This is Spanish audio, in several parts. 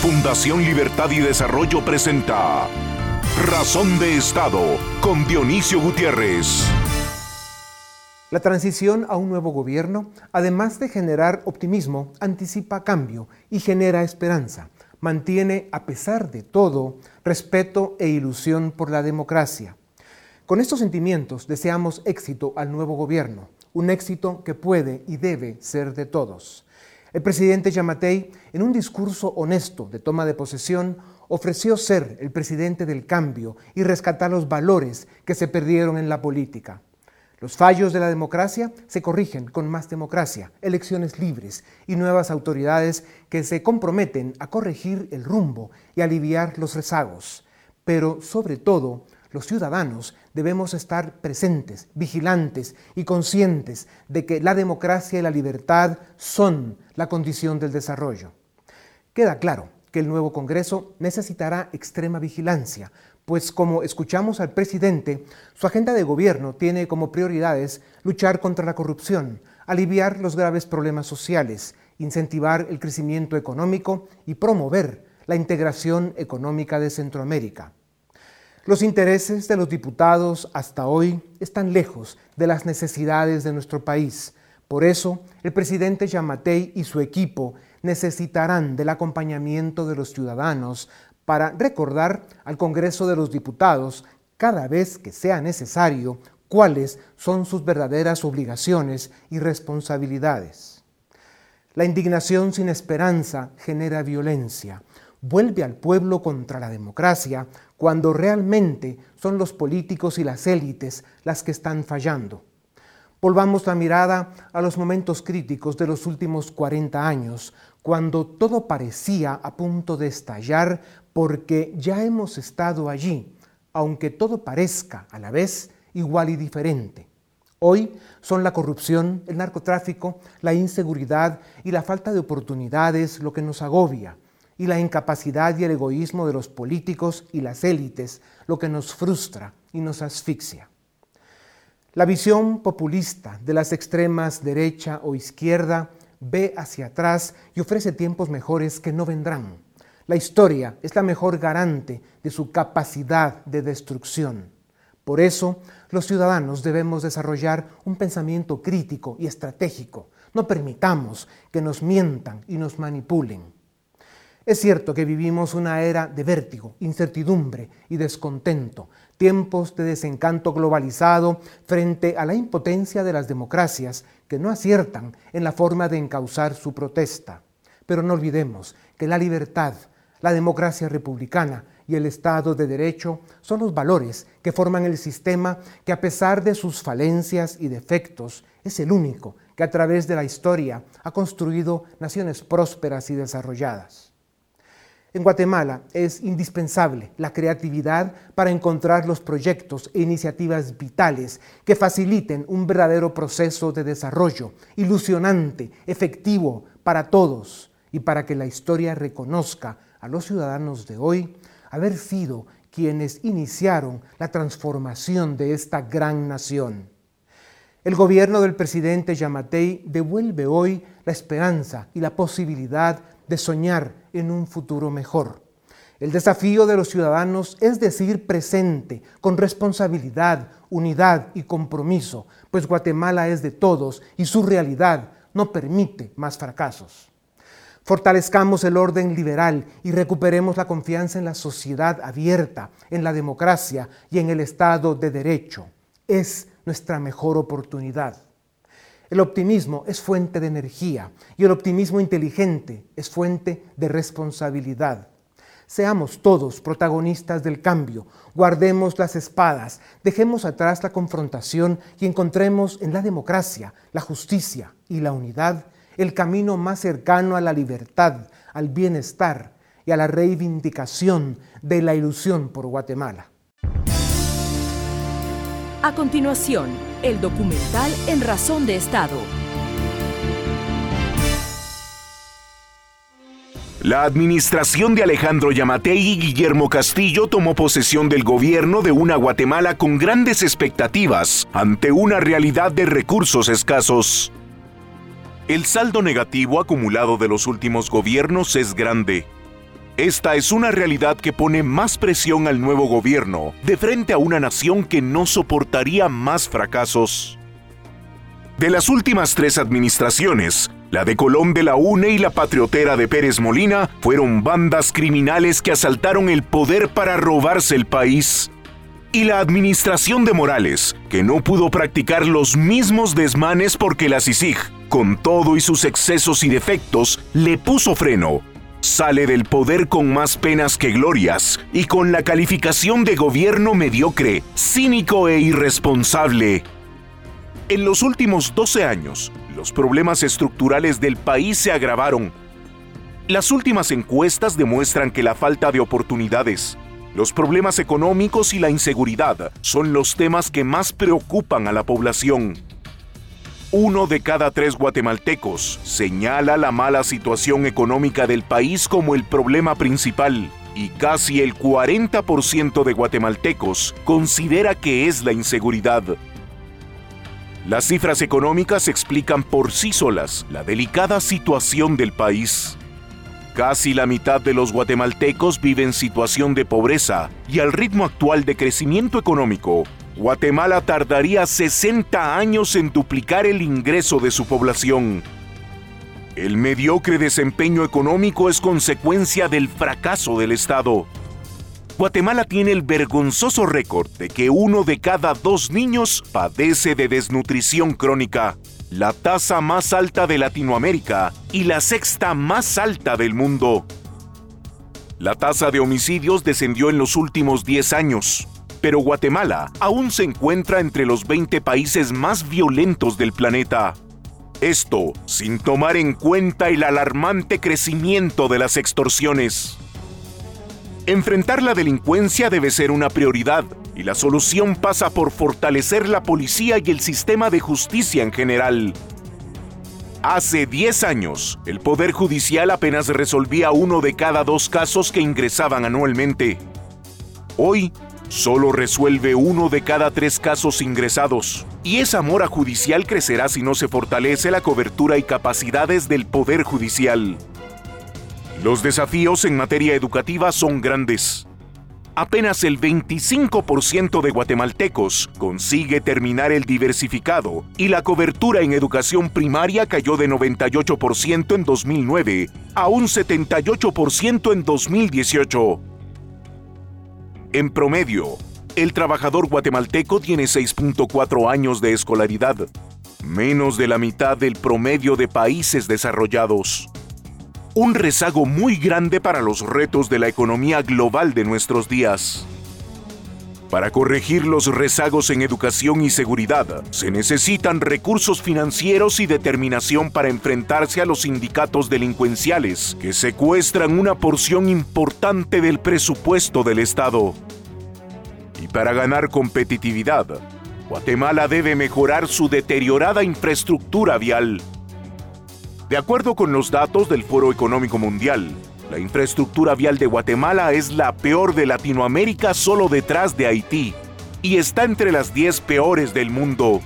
Fundación Libertad y Desarrollo presenta Razón de Estado con Dionisio Gutiérrez. La transición a un nuevo gobierno, además de generar optimismo, anticipa cambio y genera esperanza. Mantiene, a pesar de todo, respeto e ilusión por la democracia. Con estos sentimientos deseamos éxito al nuevo gobierno, un éxito que puede y debe ser de todos. El presidente Yamatei, en un discurso honesto de toma de posesión, ofreció ser el presidente del cambio y rescatar los valores que se perdieron en la política. Los fallos de la democracia se corrigen con más democracia, elecciones libres y nuevas autoridades que se comprometen a corregir el rumbo y aliviar los rezagos. Pero sobre todo, los ciudadanos debemos estar presentes, vigilantes y conscientes de que la democracia y la libertad son la condición del desarrollo. Queda claro que el nuevo Congreso necesitará extrema vigilancia, pues como escuchamos al presidente, su agenda de gobierno tiene como prioridades luchar contra la corrupción, aliviar los graves problemas sociales, incentivar el crecimiento económico y promover la integración económica de Centroamérica. Los intereses de los diputados hasta hoy están lejos de las necesidades de nuestro país. Por eso, el presidente Yamatei y su equipo necesitarán del acompañamiento de los ciudadanos para recordar al Congreso de los Diputados cada vez que sea necesario cuáles son sus verdaderas obligaciones y responsabilidades. La indignación sin esperanza genera violencia vuelve al pueblo contra la democracia cuando realmente son los políticos y las élites las que están fallando. Volvamos la mirada a los momentos críticos de los últimos 40 años, cuando todo parecía a punto de estallar porque ya hemos estado allí, aunque todo parezca a la vez igual y diferente. Hoy son la corrupción, el narcotráfico, la inseguridad y la falta de oportunidades lo que nos agobia y la incapacidad y el egoísmo de los políticos y las élites lo que nos frustra y nos asfixia. La visión populista de las extremas derecha o izquierda ve hacia atrás y ofrece tiempos mejores que no vendrán. La historia es la mejor garante de su capacidad de destrucción. Por eso, los ciudadanos debemos desarrollar un pensamiento crítico y estratégico. No permitamos que nos mientan y nos manipulen. Es cierto que vivimos una era de vértigo, incertidumbre y descontento, tiempos de desencanto globalizado frente a la impotencia de las democracias que no aciertan en la forma de encauzar su protesta. Pero no olvidemos que la libertad, la democracia republicana y el Estado de Derecho son los valores que forman el sistema que a pesar de sus falencias y defectos es el único que a través de la historia ha construido naciones prósperas y desarrolladas. En Guatemala es indispensable la creatividad para encontrar los proyectos e iniciativas vitales que faciliten un verdadero proceso de desarrollo ilusionante, efectivo para todos y para que la historia reconozca a los ciudadanos de hoy haber sido quienes iniciaron la transformación de esta gran nación. El gobierno del presidente Yamatei devuelve hoy la esperanza y la posibilidad de soñar en un futuro mejor. El desafío de los ciudadanos es decir presente, con responsabilidad, unidad y compromiso, pues Guatemala es de todos y su realidad no permite más fracasos. Fortalezcamos el orden liberal y recuperemos la confianza en la sociedad abierta, en la democracia y en el Estado de Derecho. Es nuestra mejor oportunidad. El optimismo es fuente de energía y el optimismo inteligente es fuente de responsabilidad. Seamos todos protagonistas del cambio, guardemos las espadas, dejemos atrás la confrontación y encontremos en la democracia, la justicia y la unidad el camino más cercano a la libertad, al bienestar y a la reivindicación de la ilusión por Guatemala. A continuación, el documental En Razón de Estado. La administración de Alejandro Yamatei y Guillermo Castillo tomó posesión del gobierno de una Guatemala con grandes expectativas ante una realidad de recursos escasos. El saldo negativo acumulado de los últimos gobiernos es grande Esta es una realidad que pone más presión al nuevo gobierno de frente a una nación que no soportaría más fracasos. De las últimas tres administraciones, la de Colón de la UNE y la patriotera de Pérez Molina fueron bandas criminales que asaltaron el poder para robarse el país. Y la administración de Morales, que no pudo practicar los mismos desmanes porque la CICIG, con todo y sus excesos y defectos, le puso freno sale del poder con más penas que glorias y con la calificación de gobierno mediocre, cínico e irresponsable. En los últimos 12 años, los problemas estructurales del país se agravaron. Las últimas encuestas demuestran que la falta de oportunidades, los problemas económicos y la inseguridad son los temas que más preocupan a la población. Uno de cada tres guatemaltecos señala la mala situación económica del país como el problema principal y casi el 40% de guatemaltecos considera que es la inseguridad. Las cifras económicas explican por sí solas la delicada situación del país. Casi la mitad de los guatemaltecos vive en situación de pobreza y al ritmo actual de crecimiento económico, Guatemala tardaría 60 años en duplicar el ingreso de su población. El mediocre desempeño económico es consecuencia del fracaso del Estado. Guatemala tiene el vergonzoso récord de que uno de cada dos niños padece de desnutrición crónica, la tasa más alta de Latinoamérica y la sexta más alta del mundo. La tasa de homicidios descendió en los últimos 10 años, pero Guatemala aún se encuentra entre los 20 países más violentos del planeta. Esto sin tomar en cuenta el alarmante crecimiento de las extorsiones. Enfrentar la delincuencia debe ser una prioridad y la solución pasa por fortalecer la policía y el sistema de justicia en general. Hace 10 años, el Poder Judicial apenas resolvía uno de cada dos casos que ingresaban anualmente. Hoy, solo resuelve uno de cada tres casos ingresados. Y esa mora judicial crecerá si no se fortalece la cobertura y capacidades del Poder Judicial. Los desafíos en materia educativa son grandes. Apenas el 25% de guatemaltecos consigue terminar el diversificado y la cobertura en educación primaria cayó de 98% en 2009 a un 78% en 2018. En promedio, el trabajador guatemalteco tiene 6.4 años de escolaridad, menos de la mitad del promedio de países desarrollados. Un rezago muy grande para los retos de la economía global de nuestros días. Para corregir los rezagos en educación y seguridad, se necesitan recursos financieros y determinación para enfrentarse a los sindicatos delincuenciales que secuestran una porción importante del presupuesto del Estado. Y para ganar competitividad, Guatemala debe mejorar su deteriorada infraestructura vial. De acuerdo con los datos del Foro Económico Mundial, la infraestructura vial de Guatemala es la peor de Latinoamérica solo detrás de Haití y está entre las 10 peores del mundo.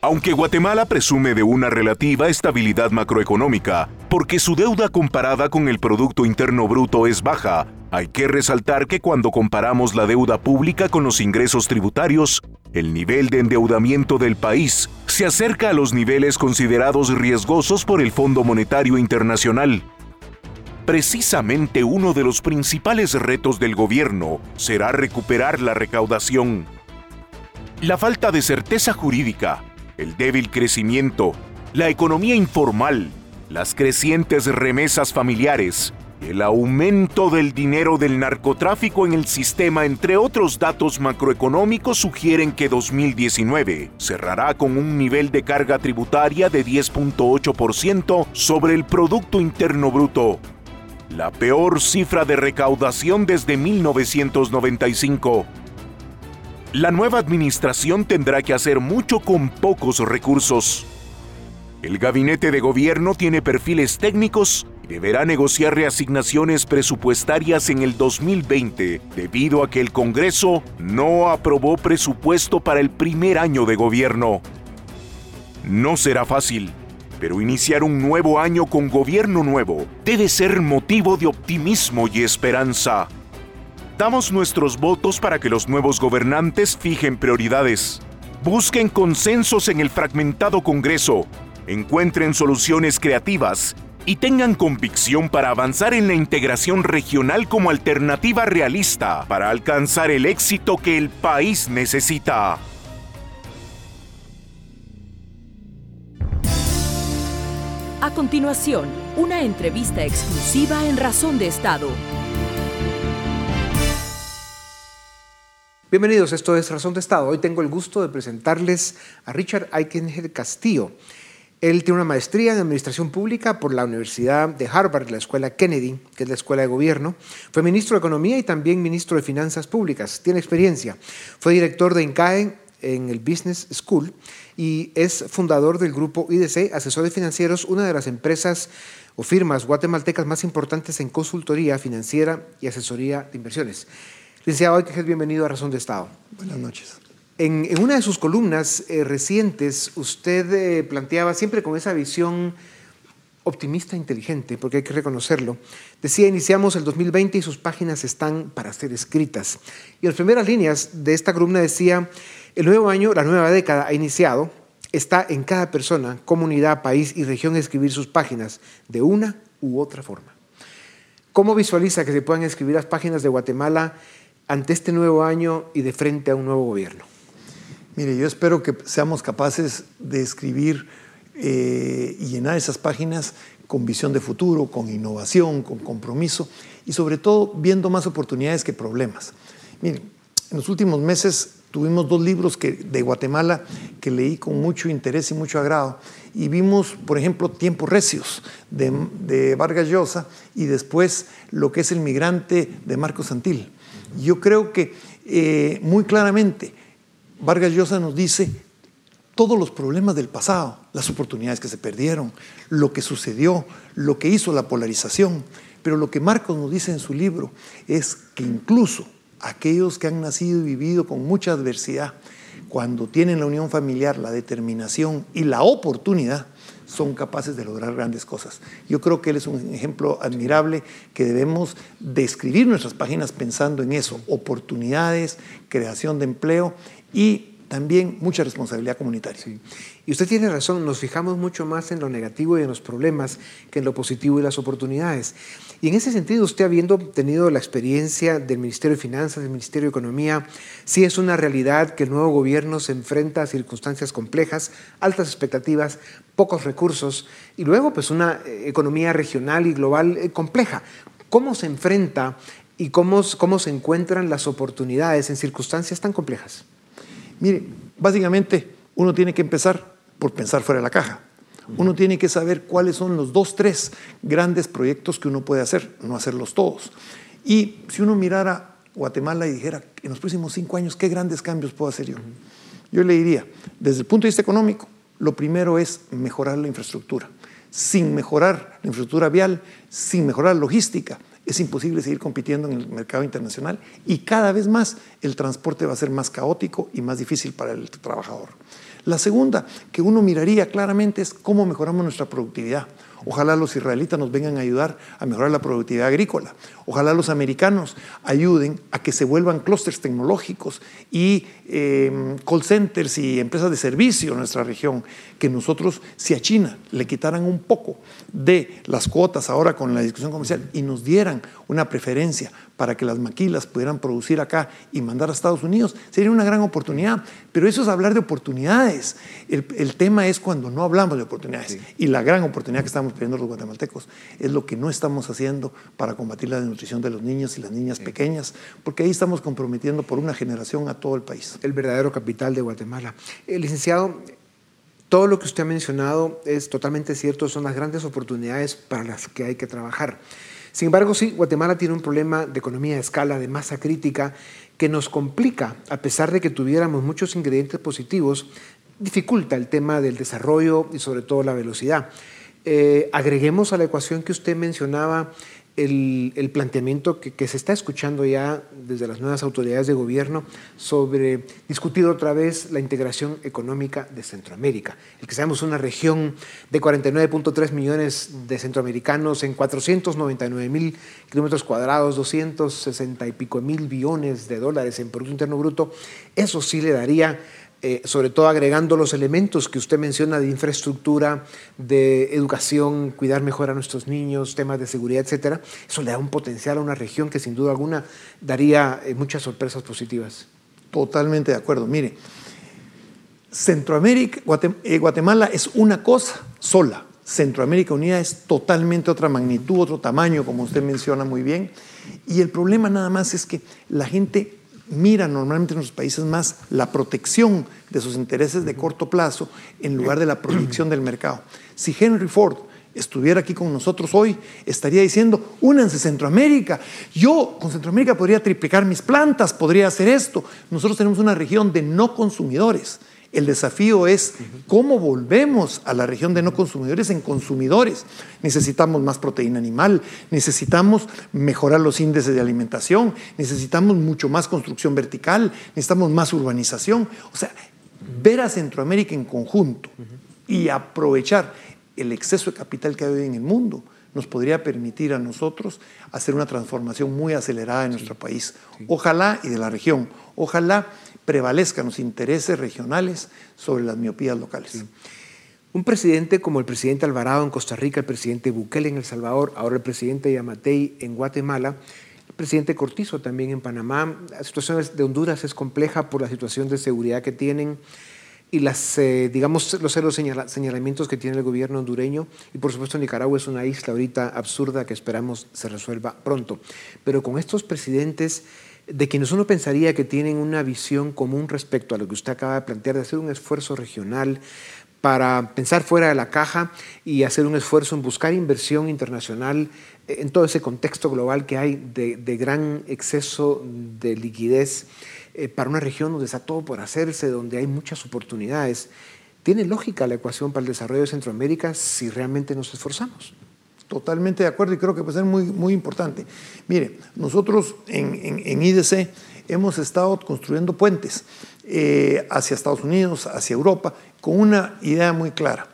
Aunque Guatemala presume de una relativa estabilidad macroeconómica, porque su deuda comparada con el Producto Interno Bruto es baja, hay que resaltar que cuando comparamos la deuda pública con los ingresos tributarios, el nivel de endeudamiento del país se acerca a los niveles considerados riesgosos por el Fondo Monetario Internacional. Precisamente uno de los principales retos del gobierno será recuperar la recaudación. La falta de certeza jurídica, el débil crecimiento, la economía informal, las crecientes remesas familiares, el aumento del dinero del narcotráfico en el sistema, entre otros datos macroeconómicos, sugieren que 2019 cerrará con un nivel de carga tributaria de 10.8% sobre el Producto Interno Bruto, la peor cifra de recaudación desde 1995. La nueva administración tendrá que hacer mucho con pocos recursos. El gabinete de gobierno tiene perfiles técnicos y deberá negociar reasignaciones presupuestarias en el 2020 debido a que el Congreso no aprobó presupuesto para el primer año de gobierno. No será fácil, Pero iniciar un nuevo año con gobierno nuevo debe ser motivo de optimismo y esperanza. Damos nuestros votos para que los nuevos gobernantes fijen prioridades, busquen consensos en el fragmentado Congreso, encuentren soluciones creativas y tengan convicción para avanzar en la integración regional como alternativa realista para alcanzar el éxito que el país necesita. A continuación, una entrevista exclusiva en Razón de Estado. Bienvenidos, esto es Razón de Estado. Hoy tengo el gusto de presentarles a Richard Aikenhead Castillo. Él tiene una maestría en Administración Pública por la Universidad de Harvard, la Escuela Kennedy, que es la Escuela de Gobierno. Fue ministro de Economía y también ministro de Finanzas Públicas. Tiene experiencia. Fue director de INCAE en el Business School y es fundador del grupo IDC, Asesores Financieros, una de las empresas o firmas guatemaltecas más importantes en consultoría financiera y asesoría de inversiones. Licenciado Aikenhead, bienvenido a Razón de Estado. Buenas noches. En, una de sus columnas eh, recientes, usted eh, planteaba siempre con esa visión optimista e inteligente, porque hay que reconocerlo. Decía, iniciamos el 2020 y sus páginas están para ser escritas. Y en las primeras líneas de esta columna decía, el nuevo año, la nueva década ha iniciado, está en cada persona, comunidad, país y región escribir sus páginas de una u otra forma. ¿Cómo visualiza que se puedan escribir las páginas de Guatemala ante este nuevo año y de frente a un nuevo gobierno? Mire, yo espero que seamos capaces de escribir eh, y llenar esas páginas con visión de futuro, con innovación, con compromiso y sobre todo viendo más oportunidades que problemas. Mire, en los últimos meses tuvimos dos libros que, de Guatemala que leí con mucho interés y mucho agrado y vimos, por ejemplo, Tiempos Recios de, de Vargas Llosa y después lo que es El Migrante de Marcos Santil. Yo creo que eh, muy claramente Vargas Llosa nos dice todos los problemas del pasado, las oportunidades que se perdieron, lo que sucedió, lo que hizo la polarización. Pero lo que Marcos nos dice en su libro es que incluso aquellos que han nacido y vivido con mucha adversidad, cuando tienen la unión familiar, la determinación y la oportunidad, son capaces de lograr grandes cosas. Yo creo que él es un ejemplo admirable que debemos describir nuestras páginas pensando en eso, oportunidades, creación de empleo y también mucha responsabilidad comunitaria. Y usted tiene razón, nos fijamos mucho más en lo negativo y en los problemas que en lo positivo y las oportunidades. Y en ese sentido, usted habiendo tenido la experiencia del Ministerio de Finanzas, del Ministerio de Economía, sí es una realidad que el nuevo gobierno se enfrenta a circunstancias complejas, altas expectativas, pocos recursos y luego pues una eh, economía regional y global eh, compleja. ¿Cómo se enfrenta y cómo, cómo se encuentran las oportunidades en circunstancias tan complejas? Mire, básicamente uno tiene que empezar por pensar fuera de la caja. Uno tiene que saber cuáles son los dos, tres grandes proyectos que uno puede hacer, no hacerlos todos. Y si uno mirara Guatemala y dijera, en los próximos cinco años, ¿qué grandes cambios puedo hacer yo? Yo le diría, desde el punto de vista económico, lo primero es mejorar la infraestructura. Sin mejorar la infraestructura vial, sin mejorar la logística, es imposible seguir compitiendo en el mercado internacional y cada vez más el transporte va a ser más caótico y más difícil para el trabajador. La segunda que uno miraría claramente es cómo mejoramos nuestra productividad. Ojalá los israelitas nos vengan a ayudar a mejorar la productividad agrícola. Ojalá los americanos ayuden a que se vuelvan clústeres tecnológicos y em, call centers y empresas de servicio en nuestra región. Que nosotros, si a China le quitaran un poco de las cuotas ahora con la discusión comercial y nos dieran una preferencia para que las maquilas pudieran producir acá y mandar a Estados Unidos, sería una gran oportunidad. Pero eso es hablar de oportunidades. El, tema es cuando no hablamos de oportunidades. Y la gran oportunidad que estamos pidiendo los guatemaltecos es lo que no estamos haciendo para combatir la desnutrición de los niños y las niñas pequeñas, porque ahí estamos comprometiendo por una generación a todo el país. El verdadero capital de Guatemala. El eh, licenciado, todo lo que usted ha mencionado es totalmente cierto, son las grandes oportunidades para las que hay que trabajar. Sin embargo, sí, Guatemala tiene un problema de economía de escala, de masa crítica, que nos complica, a pesar de que tuviéramos muchos ingredientes positivos, dificulta el tema del desarrollo y sobre todo la velocidad. Eh, agreguemos a la ecuación que usted mencionaba el, planteamiento que, se está escuchando ya desde las nuevas autoridades de gobierno sobre discutir otra vez la integración económica de Centroamérica. El que seamos una región de 49.3 millones de centroamericanos en 499 mil kilómetros cuadrados, 260 y pico mil billones de dólares en Producto Interno Bruto, eso sí le daría eh, sobre todo agregando los elementos que usted menciona de infraestructura, de educación, cuidar mejor a nuestros niños, temas de seguridad, etcétera, eso le da un potencial a una región que sin duda alguna daría eh, muchas sorpresas positivas. Totalmente de acuerdo. Mire, Centroamérica, eh, Guatemala es una cosa sola. Centroamérica Unida es totalmente otra magnitud, otro tamaño, como usted menciona muy bien. Y el problema nada más es que la gente mira normalmente en los países más la protección de sus intereses de corto plazo en lugar de la proyección del mercado. Si Henry Ford estuviera aquí con nosotros hoy, estaría diciendo, únanse Centroamérica. Yo con Centroamérica podría triplicar mis plantas, podría hacer esto. Nosotros tenemos una región de no consumidores. El desafío es cómo volvemos a la región de no consumidores en consumidores. Necesitamos más proteína animal, necesitamos mejorar los índices de alimentación, necesitamos mucho más construcción vertical, necesitamos más urbanización. O sea, ver a Centroamérica en conjunto y aprovechar el exceso de capital que hay hoy en el mundo nos podría permitir a nosotros hacer una transformación muy acelerada en nuestro país. Ojalá y de la región. Ojalá prevalezcan los intereses regionales sobre las miopías locales. Un presidente como el presidente Alvarado en Costa Rica, el presidente Bukele en El Salvador, ahora el presidente Yamatei en Guatemala, el presidente Cortizo también en Panamá. La situación de Honduras es compleja por la situación de seguridad que tienen y las, eh, digamos, los señalamientos que tiene el gobierno hondureño. Y por supuesto Nicaragua es una isla ahorita absurda que esperamos se resuelva pronto. Pero con estos presidentes de quienes uno pensaría que tienen una visión común respecto a lo que usted acaba de plantear, de hacer un esfuerzo regional para pensar fuera de la caja y hacer un esfuerzo en buscar inversión internacional en todo ese contexto global que hay de, gran exceso de liquidez eh, para una región donde está todo por hacerse, donde hay muchas oportunidades. ¿Tiene lógica la ecuación para el desarrollo de Centroamérica si realmente nos esforzamos? Totalmente de acuerdo y creo que puede ser muy, muy importante. Mire, nosotros en, IDC hemos estado construyendo puentes eh, hacia Estados Unidos, hacia Europa, con una idea muy clara.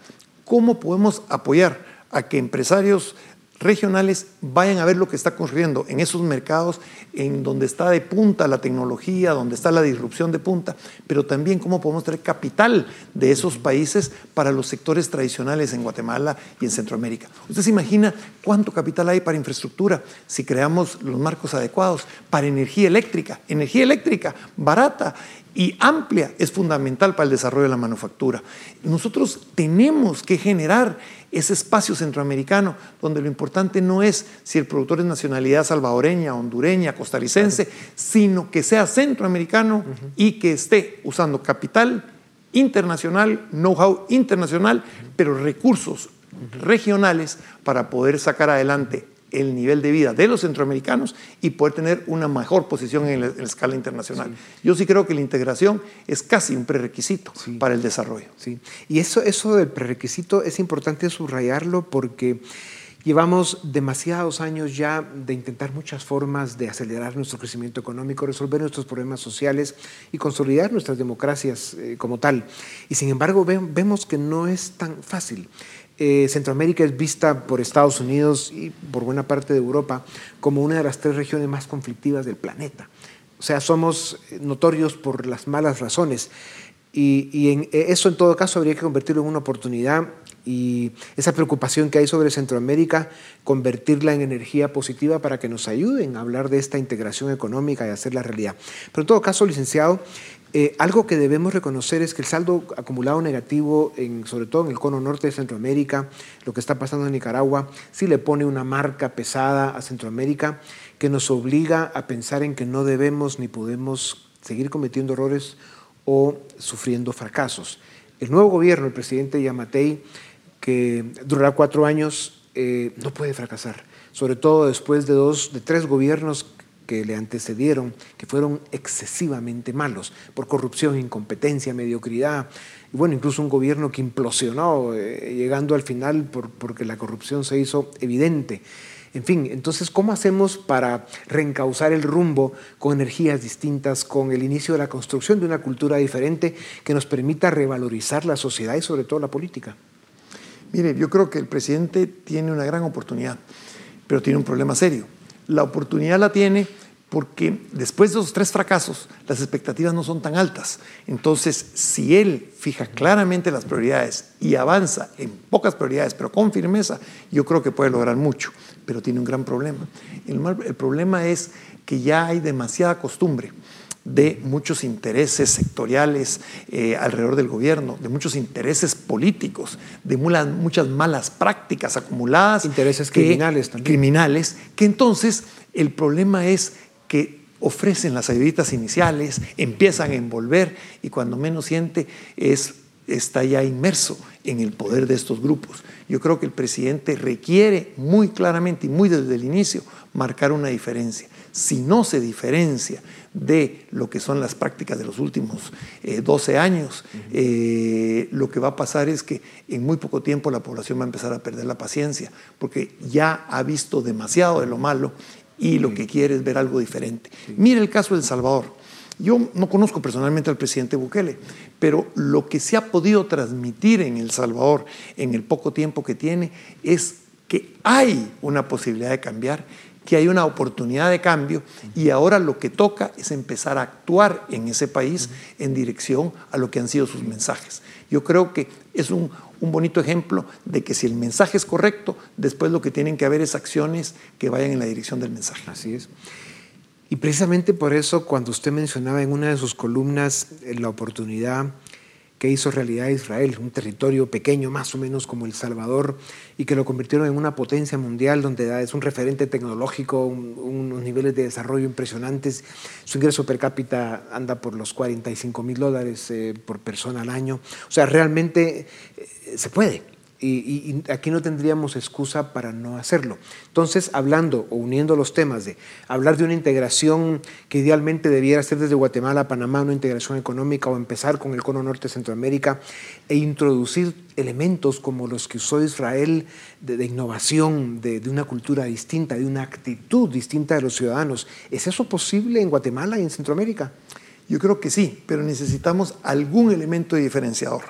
¿Cómo podemos apoyar a que empresarios regionales vayan a ver lo que está ocurriendo en esos mercados en donde está de punta la tecnología, donde está la disrupción de punta, pero también cómo podemos traer capital de esos países para los sectores tradicionales en Guatemala y en Centroamérica. Usted se imagina cuánto capital hay para infraestructura si creamos los marcos adecuados, para energía eléctrica, energía eléctrica barata y amplia es fundamental para el desarrollo de la manufactura. Nosotros tenemos que generar ese espacio centroamericano donde lo importante no es si el productor es nacionalidad salvadoreña, hondureña, costarricense, sino que sea centroamericano y que esté usando capital internacional, know-how internacional, pero recursos regionales para poder sacar adelante el nivel de vida de los centroamericanos y poder tener una mejor posición en la, escala internacional. Yo sí creo que la integración es casi un prerequisito para el desarrollo. Sí. Y eso, eso del prerequisito es importante subrayarlo porque llevamos demasiados años ya de intentar muchas formas de acelerar nuestro crecimiento económico, resolver nuestros problemas sociales y consolidar nuestras democracias eh, como tal. Y sin embargo vemos que no es tan fácil. Eh, Centroamérica es vista por Estados Unidos y por buena parte de Europa como una de las tres regiones más conflictivas del planeta. O sea, somos notorios por las malas razones. Y, en, eh, eso en todo caso habría que convertirlo en una oportunidad y esa preocupación que hay sobre Centroamérica, convertirla en energía positiva para que nos ayuden a hablar de esta integración económica y hacerla realidad. Pero en todo caso, licenciado, eh, algo que debemos reconocer es que el saldo acumulado negativo, en, sobre todo en el cono norte de Centroamérica, lo que está pasando en Nicaragua, sí le pone una marca pesada a Centroamérica que nos obliga a pensar en que no debemos ni podemos seguir cometiendo errores o sufriendo fracasos. El nuevo gobierno, el presidente Yamatei, que durará cuatro años, eh, no puede fracasar, sobre todo después de, dos, de tres gobiernos que le antecedieron, que fueron excesivamente malos, por corrupción, incompetencia, mediocridad, y bueno, incluso un gobierno que implosionó, eh, llegando al final por, porque la corrupción se hizo evidente. En fin, entonces, ¿cómo hacemos para reencauzar el rumbo con energías distintas, con el inicio de la construcción de una cultura diferente que nos permita revalorizar la sociedad y sobre todo la política? Mire, yo creo que el presidente tiene una gran oportunidad, pero tiene un problema serio. La oportunidad la tiene porque después de esos tres fracasos, las expectativas no son tan altas. Entonces, si él fija claramente las prioridades y avanza en pocas prioridades, pero con firmeza, yo creo que puede lograr mucho, pero tiene un gran problema. El, problema es que ya hay demasiada costumbre de muchos intereses sectoriales eh, alrededor del gobierno, de muchos intereses políticos, de muchas malas prácticas acumuladas. Intereses criminales también. Criminales, que entonces el problema es que ofrecen las ayuditas iniciales, empiezan a envolver y cuando menos siente es, está ya inmerso en el poder de estos grupos. Yo creo que el presidente requiere muy claramente y muy desde el inicio marcar una diferencia. Si no se diferencia de lo que son las prácticas de los últimos 12 eh, años, eh, lo que va a pasar es que en muy poco tiempo la población va a empezar a perder la paciencia, porque ya ha visto demasiado de lo malo y lo que quiere es ver algo diferente. Mire el caso de El Salvador. Yo no conozco personalmente al presidente Bukele, pero lo que se ha podido transmitir en El Salvador en el poco tiempo que tiene es que hay una posibilidad de cambiar, que hay una oportunidad de cambio y ahora lo que toca es empezar a actuar en ese país en dirección a lo que han sido sus mensajes. Yo creo que es un, un bonito ejemplo de que si el mensaje es correcto, después lo que tienen que haber es acciones que vayan en la dirección del mensaje. Así es. Y precisamente por eso, cuando usted mencionaba en una de sus columnas eh, la oportunidad que hizo realidad Israel, un territorio pequeño más o menos como El Salvador, y que lo convirtieron en una potencia mundial donde es un referente tecnológico, unos niveles de desarrollo impresionantes. Su ingreso per cápita anda por los 45 mil dólares eh, por persona al año. O sea, realmente eh, se puede. Y, aquí no tendríamos excusa para no hacerlo. Entonces, hablando o uniendo los temas de hablar de una integración que idealmente debiera ser desde Guatemala a Panamá, una integración económica o empezar con el cono norte de Centroamérica e introducir elementos como los que usó Israel de, innovación, de, de, una cultura distinta, de una actitud distinta de los ciudadanos. ¿Es eso posible en Guatemala y en Centroamérica? Yo creo que sí, pero necesitamos algún elemento diferenciador.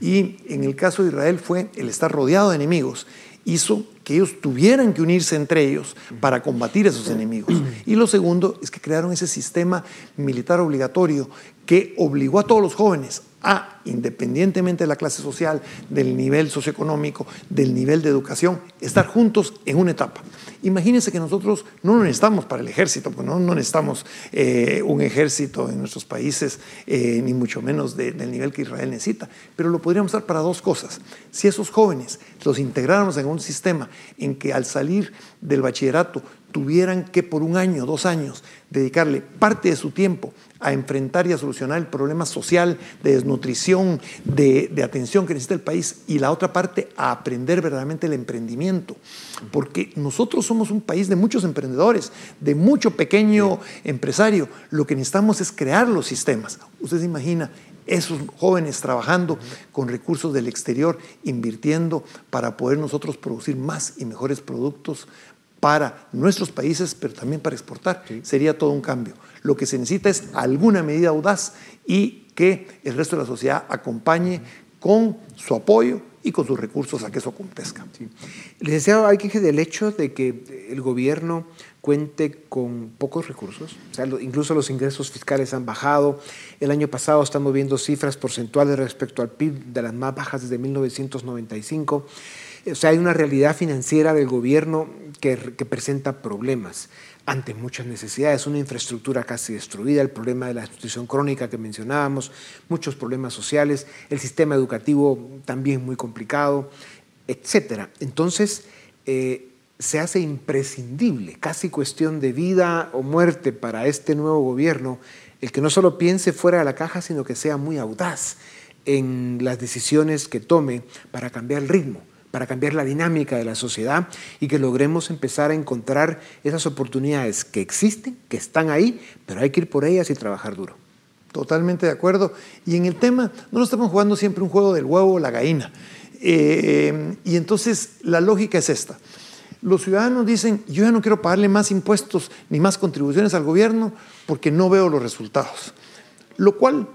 Y en el caso de Israel fue el estar rodeado de enemigos, hizo que ellos tuvieran que unirse entre ellos para combatir a esos enemigos. Y lo segundo es que crearon ese sistema militar obligatorio que obligó a todos los jóvenes a, independientemente de la clase social, del nivel socioeconómico, del nivel de educación, estar juntos en una etapa. Imagínense que nosotros no necesitamos para el ejército, pues no, necesitamos eh, un ejército en nuestros países, eh, ni mucho menos del nivel que Israel necesita, pero lo podríamos usar para dos cosas. Si esos jóvenes los integráramos en un sistema en que al salir del bachillerato tuvieran que por un año, dos años, dedicarle parte de su tiempo a enfrentar y a solucionar el problema social de desnutrición, de, atención que necesita el país, y la otra parte a aprender verdaderamente el emprendimiento. Porque nosotros somos un país de muchos emprendedores, de mucho pequeño empresario. Lo que necesitamos es crear los sistemas. Usted se imagina esos jóvenes trabajando con recursos del exterior, invirtiendo para poder nosotros producir más y mejores productos para nuestros países, pero también para exportar. Sería todo un cambio. Lo que se necesita es alguna medida audaz y que el resto de la sociedad acompañe con su apoyo y con sus recursos a que eso acontezca. Sí. Licenciado, hay que del hecho de que el gobierno cuente con pocos recursos, o sea, incluso los ingresos fiscales han bajado. El año pasado estamos viendo cifras porcentuales respecto al PIB de las más bajas desde 1995. O sea, hay una realidad financiera del gobierno que, presenta problemas ante muchas necesidades, una infraestructura casi destruida, el problema de la institución crónica que mencionábamos, muchos problemas sociales, el sistema educativo también muy complicado, etc. Entonces, eh, se hace imprescindible, casi cuestión de vida o muerte para este nuevo gobierno, el que no solo piense fuera de la caja, sino que sea muy audaz en las decisiones que tome para cambiar el ritmo para cambiar la dinámica de la sociedad y que logremos empezar a encontrar esas oportunidades que existen, que están ahí, pero hay que ir por ellas y trabajar duro. Totalmente de acuerdo. Y en el tema, no nos estamos jugando siempre un juego del huevo o la gallina. Eh, y entonces la lógica es esta. Los ciudadanos dicen, yo ya no quiero pagarle más impuestos ni más contribuciones al gobierno porque no veo los resultados. Lo cual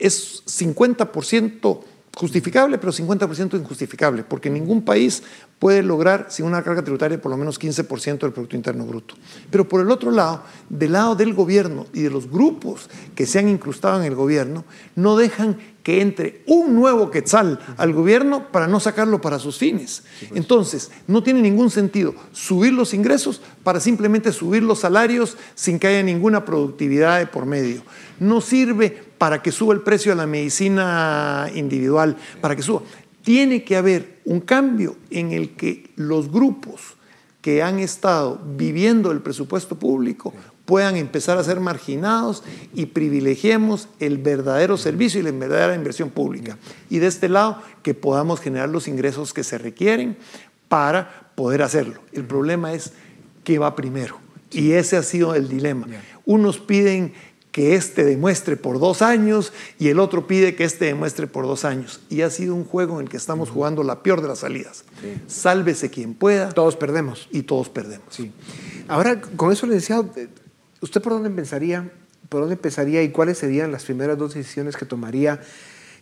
es 50% justificable, pero 50% injustificable, porque ningún país puede lograr sin una carga tributaria por lo menos 15% del Producto Interno Bruto. Pero por el otro lado, del lado del gobierno y de los grupos que se han incrustado en el gobierno, no dejan que entre un nuevo quetzal al gobierno para no sacarlo para sus fines. Entonces, no tiene ningún sentido subir los ingresos para simplemente subir los salarios sin que haya ninguna productividad de por medio. No sirve para que suba el precio de la medicina individual, para que suba. Tiene que haber un cambio en el que los grupos que han estado viviendo el presupuesto público puedan empezar a ser marginados y privilegiemos el verdadero servicio y la verdadera inversión pública. Y de este lado, que podamos generar los ingresos que se requieren para poder hacerlo. El problema es qué va primero. Y ese ha sido el dilema. Unos piden que este demuestre por dos años y el otro pide que este demuestre por dos años. Y ha sido un juego en el que estamos jugando la peor de las salidas. Sálvese quien pueda. Todos perdemos. Y todos perdemos. Sí. Ahora, con eso le decía, ¿usted por dónde empezaría? ¿Por dónde empezaría y cuáles serían las primeras dos decisiones que tomaría?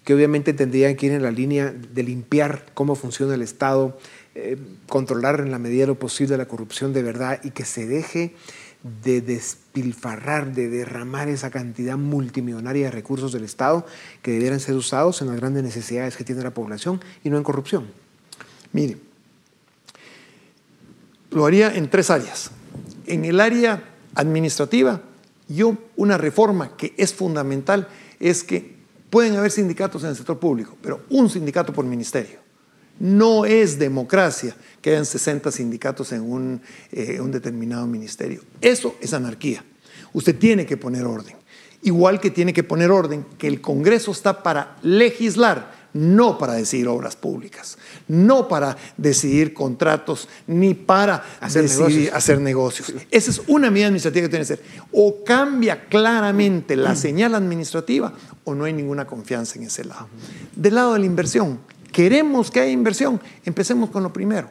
Que obviamente tendrían que ir en la línea de limpiar cómo funciona el Estado, eh, controlar en la medida de lo posible la corrupción de verdad y que se deje de despilfarrar, de derramar esa cantidad multimillonaria de recursos del Estado que debieran ser usados en las grandes necesidades que tiene la población y no en corrupción? Mire, lo haría en tres áreas. En el área administrativa, yo una reforma que es fundamental es que pueden haber sindicatos en el sector público, pero un sindicato por ministerio. No es democracia que hayan 60 sindicatos en un, eh, un determinado ministerio. Eso es anarquía. Usted tiene que poner orden. Igual que tiene que poner orden que el Congreso está para legislar, no para decidir obras públicas, no para decidir contratos, ni para hacer negocios. hacer negocios. Esa es una medida administrativa que tiene que ser. O cambia claramente la señal administrativa o no hay ninguna confianza en ese lado. Del lado de la inversión, queremos que haya inversión, empecemos con lo primero.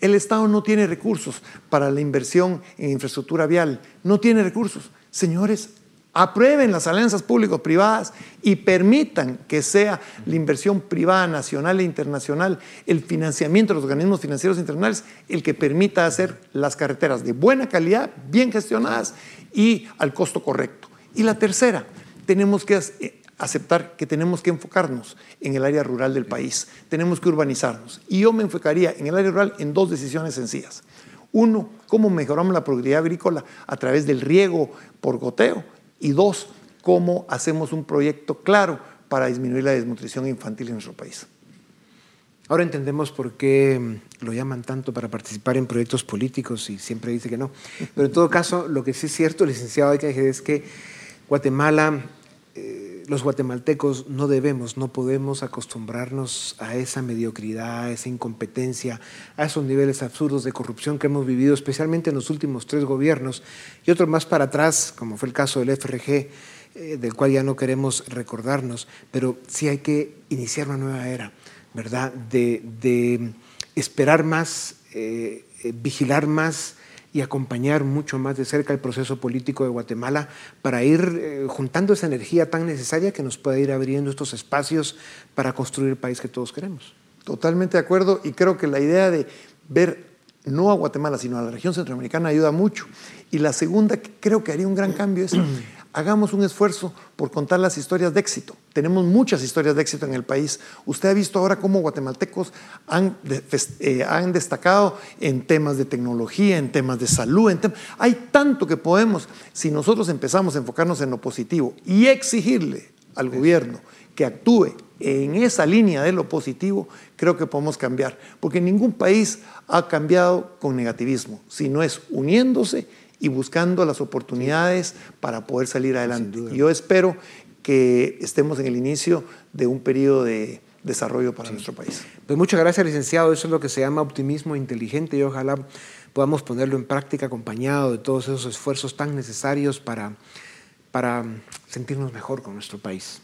El Estado no tiene recursos para la inversión en infraestructura vial, no tiene recursos. Señores, aprueben las alianzas público-privadas y permitan que sea la inversión privada nacional e internacional, el financiamiento de los organismos financieros internacionales, el que permita hacer las carreteras de buena calidad, bien gestionadas y al costo correcto. Y la tercera, tenemos que aceptar que tenemos que enfocarnos en el área rural del país, tenemos que urbanizarnos. Y yo me enfocaría en el área rural en dos decisiones sencillas. Uno, cómo mejoramos la productividad agrícola a través del riego por goteo. Y dos, cómo hacemos un proyecto claro para disminuir la desnutrición infantil en nuestro país. Ahora entendemos por qué lo llaman tanto para participar en proyectos políticos y siempre dice que no. Pero en todo caso, lo que sí es cierto, licenciado es que Guatemala los guatemaltecos no debemos, no podemos acostumbrarnos a esa mediocridad, a esa incompetencia, a esos niveles absurdos de corrupción que hemos vivido, especialmente en los últimos tres gobiernos y otro más para atrás, como fue el caso del FRG, eh, del cual ya no queremos recordarnos, pero sí hay que iniciar una nueva era, ¿verdad? De, esperar más, eh, eh, vigilar más y acompañar mucho más de cerca el proceso político de Guatemala para ir eh, juntando esa energía tan necesaria que nos pueda ir abriendo estos espacios para construir el país que todos queremos. Totalmente de acuerdo y creo que la idea de ver no a Guatemala, sino a la región centroamericana ayuda mucho. Y la segunda que creo que haría un gran cambio es hagamos un esfuerzo por contar las historias de éxito. Tenemos muchas historias de éxito en el país. Usted ha visto ahora cómo guatemaltecos han, eh, han destacado en temas de tecnología, en temas de salud. Hay tanto que podemos, si nosotros empezamos a enfocarnos en lo positivo y exigirle al gobierno que actúe en esa línea de lo positivo, creo que podemos cambiar. Porque ningún país ha cambiado con negativismo, sino es uniéndose y buscando las oportunidades para poder salir adelante. Yo espero que estemos en el inicio de un periodo de desarrollo para nuestro país. Pues muchas gracias, licenciado. Eso es lo que se llama optimismo inteligente y ojalá podamos ponerlo en práctica acompañado de todos esos esfuerzos tan necesarios para, para sentirnos mejor con nuestro país.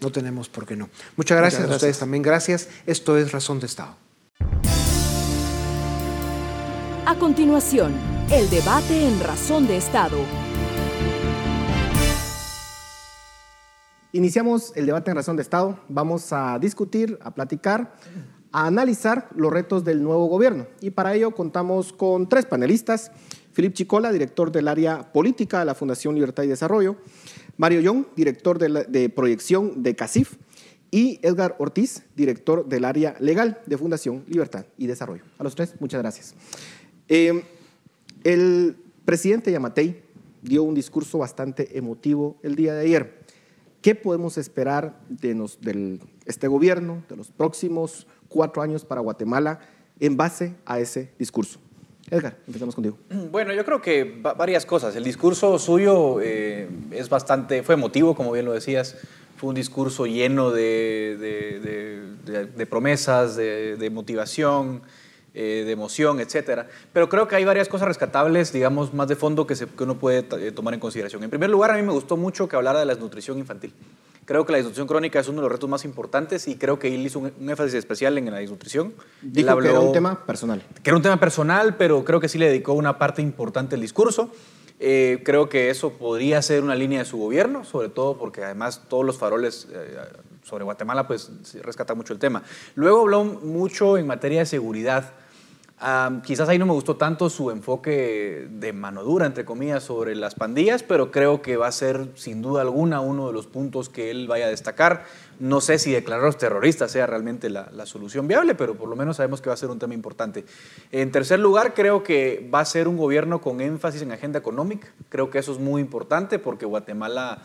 No tenemos por qué no. Muchas gracias, a ustedes también. Gracias. Esto es Razón de Estado. A continuación, el debate en Razón de Estado. Iniciamos el debate en Razón de Estado. Vamos a discutir, a platicar, a analizar los retos del nuevo gobierno. Y para ello contamos con tres panelistas. Filip Chicola, director del área política de la Fundación Libertad y Desarrollo. Mario Young, director de, proyección de CACIF. Y Edgar Ortiz, director del área legal de Fundación Libertad y Desarrollo. A los tres, muchas gracias. Eh, el presidente Yamatei dio un discurso bastante emotivo el día de ayer. ¿Qué podemos esperar de este gobierno, de los próximos cuatro años para Guatemala, en base a ese discurso? Edgar, empezamos contigo. Bueno, yo creo que varias cosas. El discurso suyo eh, es bastante, fue emotivo, como bien lo decías. Fue un discurso lleno de promesas, de, motivación, eh, de emoción, etcétera. Pero creo que hay varias cosas rescatables, digamos, más de fondo que, que uno puede eh, tomar en consideración. En primer lugar, a mí me gustó mucho que hablara de la desnutrición infantil. Creo que la desnutrición crónica es uno de los retos más importantes y creo que él hizo un, énfasis especial en la desnutrición. Dijo que era un tema personal. Que era un tema personal, pero creo que sí le dedicó una parte importante al discurso. Eh, creo que eso podría ser una línea de su gobierno, sobre todo porque además todos los faroles sobre Guatemala pues rescatan mucho el tema. Luego habló mucho en materia de seguridad quizás ahí no me gustó tanto su enfoque de mano dura, entre comillas, sobre las pandillas, pero creo que va a ser sin duda alguna uno de los puntos que él vaya a destacar. No sé si declarar a los terroristas sea realmente la, solución viable, pero por lo menos sabemos que va a ser un tema importante. En tercer lugar, creo que va a ser un gobierno con énfasis en agenda económica. Creo que eso es muy importante porque Guatemala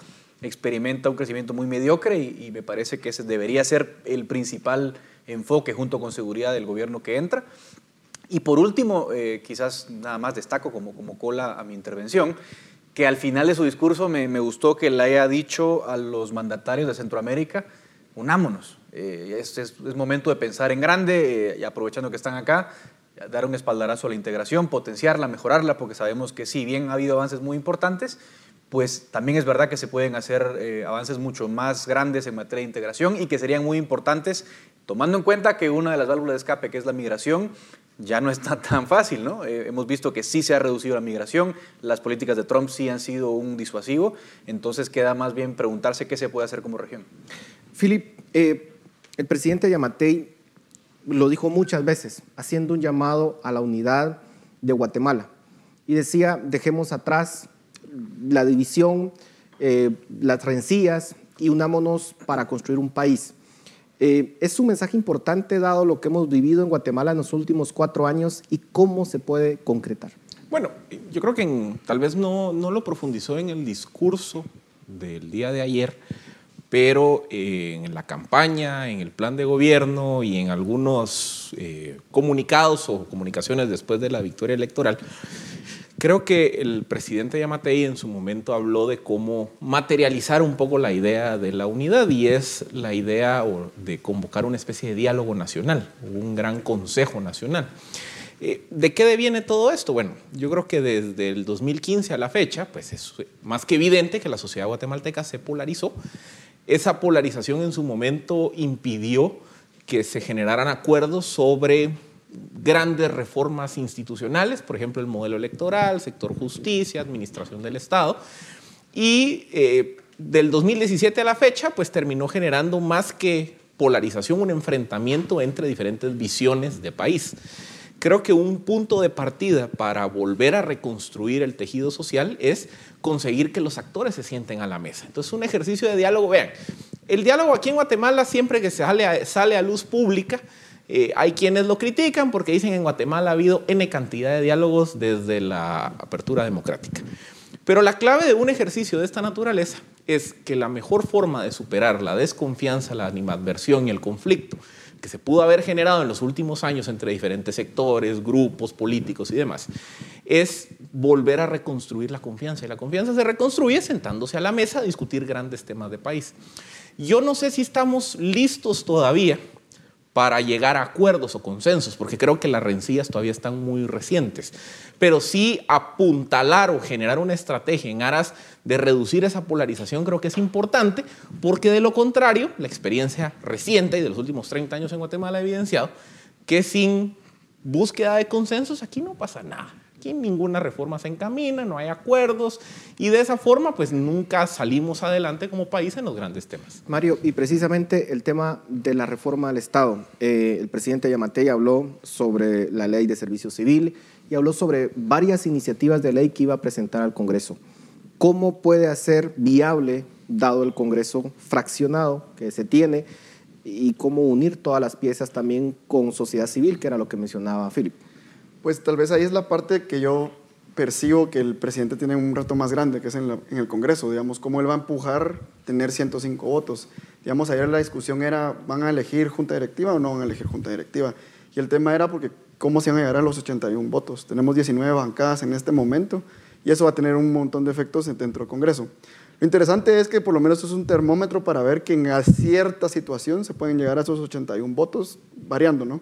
experimenta un crecimiento muy mediocre y, me parece que ese debería ser el principal enfoque junto con seguridad del gobierno que entra. Y por último, eh, quizás nada más destaco como, como cola a mi intervención, que al final de su discurso me, me gustó que le haya dicho a los mandatarios de Centroamérica, unámonos, eh, es, es, momento de pensar en grande eh, y aprovechando que están acá, dar un espaldarazo a la integración, potenciarla, mejorarla, porque sabemos que si bien ha habido avances muy importantes, pues también es verdad que se pueden hacer avances mucho más grandes en materia de integración y que serían muy importantes, tomando en cuenta que una de las válvulas de escape, que es la migración, ya no está tan fácil, ¿no? Eh, hemos visto que sí se ha reducido la migración, las políticas de Trump sí han sido un disuasivo, entonces queda más bien preguntarse qué se puede hacer como región. Philip, eh, el presidente Yamatei lo dijo muchas veces, haciendo un llamado a la unidad de Guatemala, y decía, dejemos atrás la división, eh, las rencillas y unámonos para construir un país. Eh, es un mensaje importante dado lo que hemos vivido en Guatemala en los últimos cuatro años y cómo se puede concretar. Bueno, yo creo que tal vez no, no, lo profundizó en el discurso del día de ayer, pero eh, en la campaña, en el plan de gobierno y en algunos eh, comunicados o comunicaciones después de la victoria electoral, Creo que el presidente Yamatei en su momento habló de cómo materializar un poco la idea de la unidad y es la idea de convocar una especie de diálogo nacional, un gran consejo nacional. Eh, ¿De qué deviene todo esto? Bueno, yo creo que desde el 2015 a la fecha, pues es más que evidente que la sociedad guatemalteca se polarizó. Esa polarización en su momento impidió que se generaran acuerdos sobre grandes reformas institucionales, por ejemplo, el modelo electoral, sector justicia, administración del Estado. Y eh, del 2017 a la fecha, pues terminó generando más que polarización, un enfrentamiento entre diferentes visiones de país. Creo que un punto de partida para volver a reconstruir el tejido social es conseguir que los actores se sienten a la mesa. Entonces, un ejercicio de diálogo, vean, el diálogo aquí en Guatemala siempre que sale sale a luz pública, eh, hay quienes lo critican porque dicen que en Guatemala ha habido N cantidad de diálogos desde la apertura democrática. Pero la clave de un ejercicio de esta naturaleza es que la mejor forma de superar la desconfianza, la animadversión y el conflicto que se pudo haber generado en los últimos años entre diferentes sectores, grupos políticos y demás, es volver a reconstruir la confianza. Y la confianza se reconstruye sentándose a la mesa a discutir grandes temas de país. Yo no sé si estamos listos todavía para llegar a acuerdos o consensos, porque creo que las rencillas todavía están muy recientes. Pero sí apuntalar o generar una estrategia en aras de reducir esa polarización creo que es importante, porque de lo contrario, la experiencia reciente y de los últimos 30 años en Guatemala ha evidenciado que sin búsqueda de consensos, aquí no pasa nada. Aquí ninguna reforma se encamina, no hay acuerdos y de esa forma pues nunca salimos adelante como país en los grandes temas. Mario, y precisamente el tema de la reforma al Estado. Eh, el presidente Yamatei habló sobre la ley de servicio civil y habló sobre varias iniciativas de ley que iba a presentar al Congreso. ¿Cómo puede hacer viable, dado el Congreso fraccionado que se tiene, y cómo unir todas las piezas también con sociedad civil, que era lo que mencionaba Philip? Pues tal vez ahí es la parte que yo percibo que el presidente tiene un reto más grande, que es en, el Congreso, digamos, cómo él va a empujar tener 105 votos. Digamos, ayer la discusión era, ¿van a elegir junta directiva o no van a elegir junta directiva? Y el tema era porque, ¿cómo se van a llegar a los 81 votos? Tenemos 19 bancadas en este momento y eso va a tener un montón de efectos dentro del Congreso. Lo interesante es que por lo menos es un termómetro para ver que en cierta situación se pueden llegar a esos 81 votos, variando, ¿no?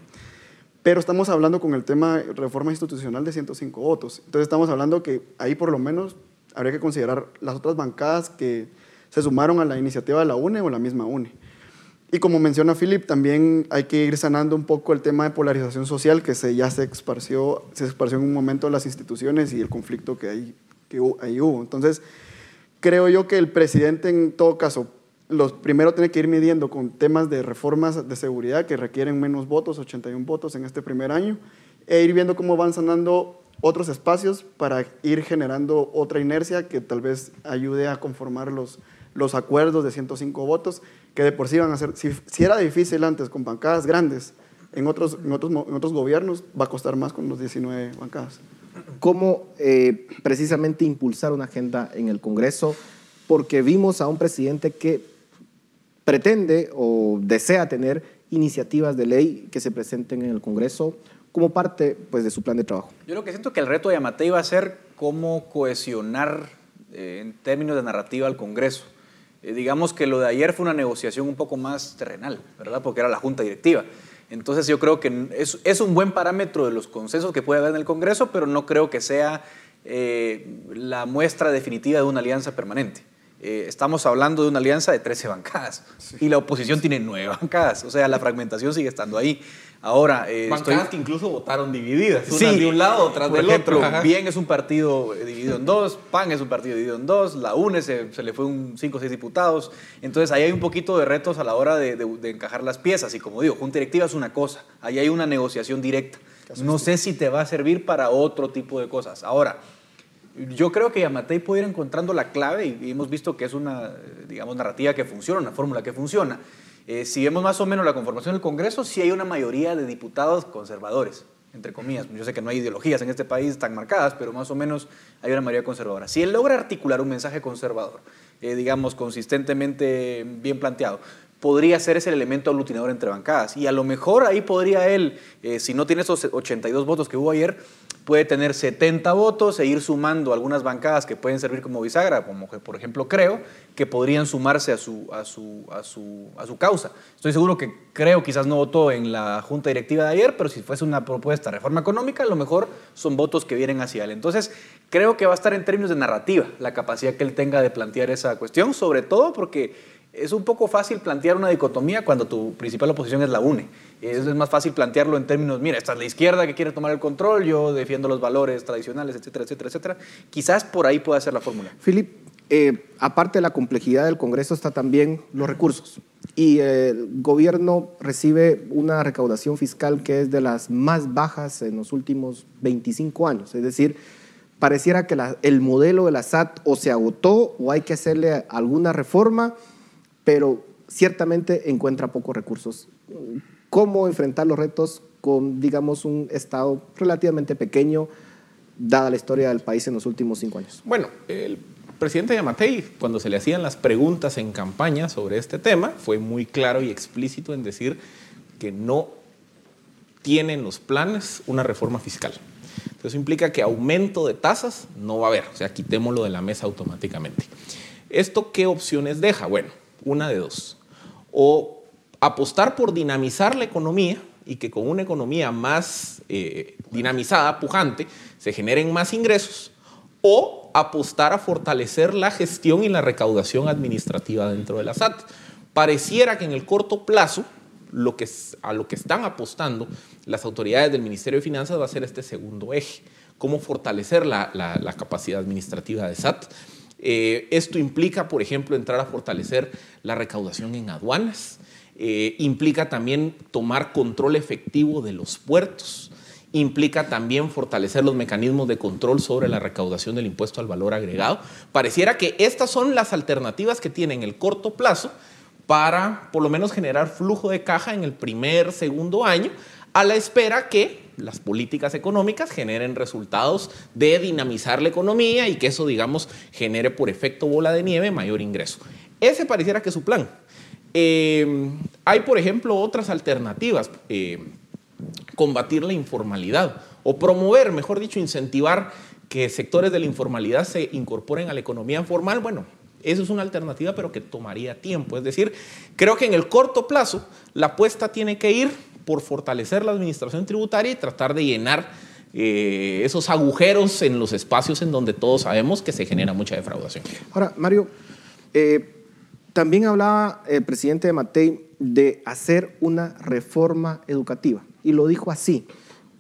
Pero estamos hablando con el tema de reforma institucional de 105 votos. Entonces estamos hablando que ahí por lo menos habría que considerar las otras bancadas que se sumaron a la iniciativa de la UNE o la misma UNE. Y como menciona Philip, también hay que ir sanando un poco el tema de polarización social que se, ya se esparció, se esparció en un momento en las instituciones y el conflicto que, hay, que ahí hubo. Entonces, creo yo que el presidente en todo caso los primero tiene que ir midiendo con temas de reformas de seguridad que requieren menos votos, 81 votos en este primer año, e ir viendo cómo van sanando otros espacios para ir generando otra inercia que tal vez ayude a conformar los, los acuerdos de 105 votos, que de por sí van a ser, si, si era difícil antes con bancadas grandes, en otros, en, otros, en otros gobiernos va a costar más con los 19 bancadas. ¿Cómo eh, precisamente impulsar una agenda en el Congreso? Porque vimos a un presidente que pretende o desea tener iniciativas de ley que se presenten en el Congreso como parte pues, de su plan de trabajo. Yo lo que siento que el reto de Yamatei va a ser cómo cohesionar eh, en términos de narrativa al Congreso. Eh, digamos que lo de ayer fue una negociación un poco más terrenal, ¿verdad? Porque era la Junta Directiva. Entonces yo creo que es, es un buen parámetro de los consensos que puede haber en el Congreso, pero no creo que sea eh, la muestra definitiva de una alianza permanente. Eh, estamos hablando de una alianza de 13 bancadas. Y la oposición tiene 9 bancadas, o sea, la fragmentación sigue estando ahí. Ahora, eh, bancadas que incluso votaron divididas, sí, de un lado, otras del ejemplo, otro. Bien es un partido dividido en dos, PAN es un partido dividido en dos, la UNE se, le fue un 5 o 6 diputados, entonces ahí hay un poquito de retos a la hora de, de, de encajar las piezas. Y como digo, junta directiva es una cosa, ahí hay una negociación directa. No sé si te va a servir para otro tipo de cosas. Ahora, yo creo que Yamatei puede ir encontrando la clave y, hemos visto que es una, digamos, narrativa que funciona, una fórmula que funciona. Eh, si vemos más o menos la conformación del Congreso, sí hay una mayoría de diputados conservadores, entre comillas. Yo sé que no hay ideologías en este país tan marcadas, pero más o menos hay una mayoría conservadora. Si él logra articular un mensaje conservador, eh, digamos, consistentemente bien planteado, podría ser ese el elemento aglutinador entre bancadas. Y a lo mejor ahí podría él, eh, si no tiene esos 82 votos que hubo ayer, puede tener 70 votos e ir sumando algunas bancadas que pueden servir como bisagra, como por ejemplo creo, que podrían sumarse a su, a su, a su, a su causa. Estoy seguro que creo quizás no votó en la junta directiva de ayer, pero si fuese una propuesta de reforma económica, a lo mejor son votos que vienen hacia él. Entonces, creo que va a estar en términos de narrativa la capacidad que él tenga de plantear esa cuestión, sobre todo porque es un poco fácil plantear una dicotomía cuando tu principal oposición es la UNE. Es más fácil plantearlo en términos, mira, esta es la izquierda que quiere tomar el control, yo defiendo los valores tradicionales, etcétera, etcétera, etcétera. Quizás por ahí pueda ser la fórmula. Philip, eh, aparte de la complejidad del Congreso está también los recursos. Y el gobierno recibe una recaudación fiscal que es de las más bajas en los últimos 25 años. Es decir, pareciera que el modelo de la SAT o se agotó o hay que hacerle alguna reforma pero ciertamente encuentra pocos recursos. ¿Cómo enfrentar los retos con, digamos, un Estado relativamente pequeño, dada la historia del país en los últimos cinco años? Bueno, el presidente Yamatei, cuando se le hacían las preguntas en campaña sobre este tema, fue muy claro y explícito en decir que no tienen los planes una reforma fiscal. Eso implica que aumento de tasas no va a haber, o sea, quitémoslo de la mesa automáticamente. ¿Esto qué opciones deja? Bueno, una de dos. O apostar por dinamizar la economía y que con una economía más eh, dinamizada, pujante, se generen más ingresos, o apostar a fortalecer la gestión y la recaudación administrativa dentro de la SAT. Pareciera que en el corto plazo lo que, a lo que están apostando las autoridades del Ministerio de Finanzas va a ser este segundo eje, cómo fortalecer la, la, capacidad administrativa de SAT. Eh, esto implica, por ejemplo, entrar a fortalecer la recaudación en aduanas, eh, implica también tomar control efectivo de los puertos, implica también fortalecer los mecanismos de control sobre la recaudación del impuesto al valor agregado. Pareciera que estas son las alternativas que tienen el corto plazo para por lo menos generar flujo de caja en el primer, segundo año, a la espera que las políticas económicas generen resultados de dinamizar la economía y que eso, digamos, genere por efecto bola de nieve mayor ingreso. Ese pareciera que es su plan. Eh, hay, por ejemplo, otras alternativas. Eh, combatir la informalidad o promover, mejor dicho, incentivar que sectores de la informalidad se incorporen a la economía formal. Bueno, eso es una alternativa, pero que tomaría tiempo. Es decir, creo que en el corto plazo la apuesta tiene que ir por fortalecer la administración tributaria y tratar de llenar eh, esos agujeros en los espacios en donde todos sabemos que se genera mucha defraudación. Ahora, Mario, eh, también hablaba el presidente de Matei de hacer una reforma educativa y lo dijo así.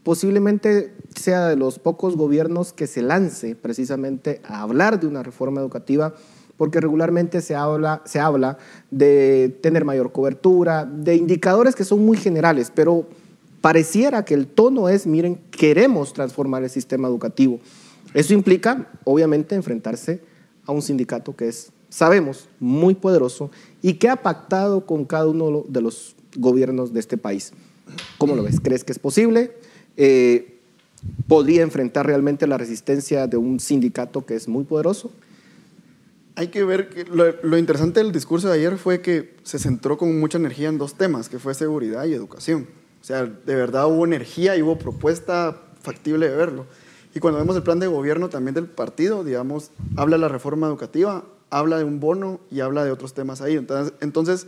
Posiblemente sea de los pocos gobiernos que se lance precisamente a hablar de una reforma educativa porque regularmente se habla, se habla de tener mayor cobertura, de indicadores que son muy generales, pero pareciera que el tono es, miren, queremos transformar el sistema educativo. Eso implica, obviamente, enfrentarse a un sindicato que es, sabemos, muy poderoso y que ha pactado con cada uno de los gobiernos de este país. ¿Cómo lo ves? ¿Crees que es posible? Eh, ¿Podría enfrentar realmente la resistencia de un sindicato que es muy poderoso? Hay que ver que lo, interesante del discurso de ayer fue que se centró con mucha energía en dos temas, que fue seguridad y educación. O sea, de verdad hubo energía y hubo propuesta factible de verlo. Y cuando vemos el plan de gobierno también del partido, digamos, habla de la reforma educativa, habla de un bono y habla de otros temas ahí. Entonces,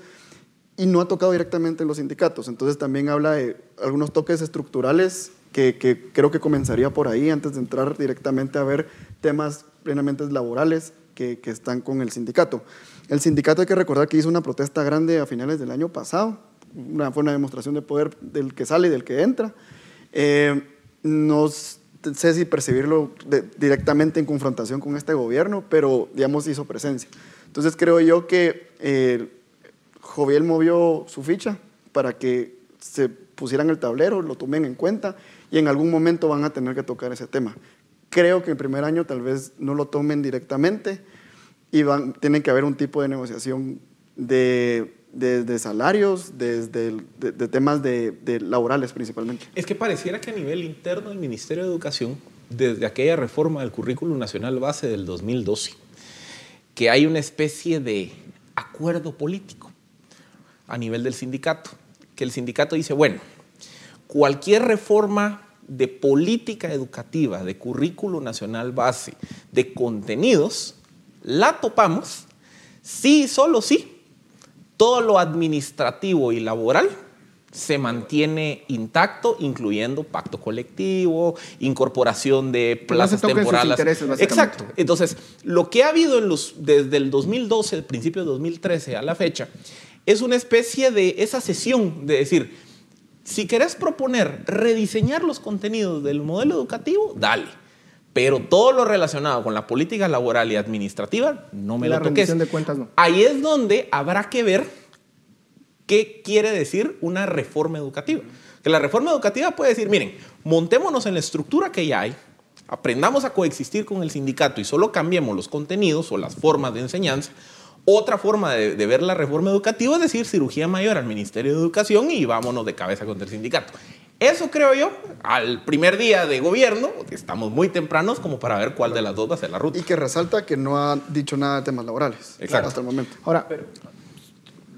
y no ha tocado directamente los sindicatos. Entonces también habla de algunos toques estructurales que creo que comenzaría por ahí antes de entrar directamente a ver temas plenamente laborales que, están con el sindicato. El sindicato hay que recordar que hizo una protesta grande a finales del año pasado, una, fue una demostración de poder del que sale y del que entra. Eh, no sé si percibirlo directamente en confrontación con este gobierno, pero digamos hizo presencia. Entonces creo yo que eh, Joviel movió su ficha para que se pusieran el tablero, lo tomen en cuenta y en algún momento van a tener que tocar ese tema. Creo que el primer año tal vez no lo tomen directamente y van, tiene que haber un tipo de negociación de, de, salarios, desde de, de, temas de, laborales principalmente. Es que pareciera que a nivel interno del Ministerio de Educación, desde aquella reforma del currículum nacional base del 2012, que hay una especie de acuerdo político a nivel del sindicato, que el sindicato dice, bueno, cualquier reforma de política educativa, de currículo nacional base, de contenidos, la topamos sí, solo sí, todo lo administrativo y laboral se mantiene intacto, incluyendo pacto colectivo, incorporación de plazas temporales. Exacto. Entonces, lo que ha habido en los, desde el 2012, el principio de 2013 a la fecha, es una especie de esa sesión de decir, si querés proponer rediseñar los contenidos del modelo educativo, dale. Pero todo lo relacionado con la política laboral y administrativa, no me la lo toques. de cuentas no. Ahí es donde habrá que ver qué quiere decir una reforma educativa. Que la reforma educativa puede decir, miren, montémonos en la estructura que ya hay, aprendamos a coexistir con el sindicato y solo cambiemos los contenidos o las formas de enseñanza, otra forma de, ver la reforma educativa es decir cirugía mayor al Ministerio de Educación y vámonos de cabeza contra el sindicato. Eso creo yo, al primer día de gobierno, estamos muy tempranos como para ver cuál de las dos va a ser la ruta. Y que resalta que no ha dicho nada de temas laborales Exacto. hasta el momento. Ahora,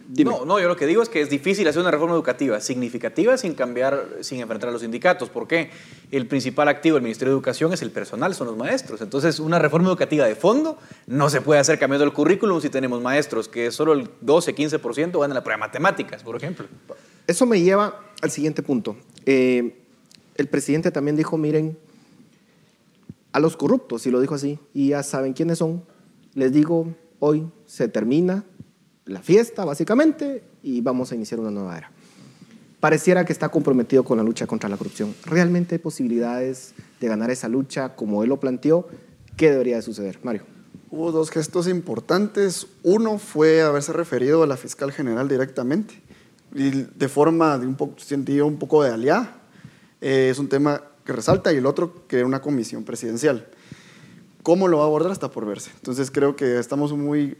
no, no, yo lo que digo es que es difícil hacer una reforma educativa significativa sin cambiar, sin enfrentar a los sindicatos. ¿Por qué? El principal activo del Ministerio de Educación es el personal, son los maestros. Entonces, una reforma educativa de fondo no se puede hacer cambiando el currículum si tenemos maestros que solo el 12, 15% van a la prueba de matemáticas, por ejemplo. Eso me lleva al siguiente punto. Eh, el presidente también dijo, miren, a los corruptos, y lo dijo así, y ya saben quiénes son, les digo, hoy se termina la fiesta, básicamente, y vamos a iniciar una nueva era. pareciera que está comprometido con la lucha contra la corrupción. ¿Realmente hay posibilidades de ganar esa lucha como él lo planteó? ¿Qué debería de suceder? Mario. Hubo dos gestos importantes. Uno fue haberse referido a la fiscal general directamente y de forma de un poco, sentido un poco de aliada. Eh, es un tema que resalta y el otro que una comisión presidencial. ¿Cómo lo va a abordar? Está por verse. Entonces creo que estamos muy,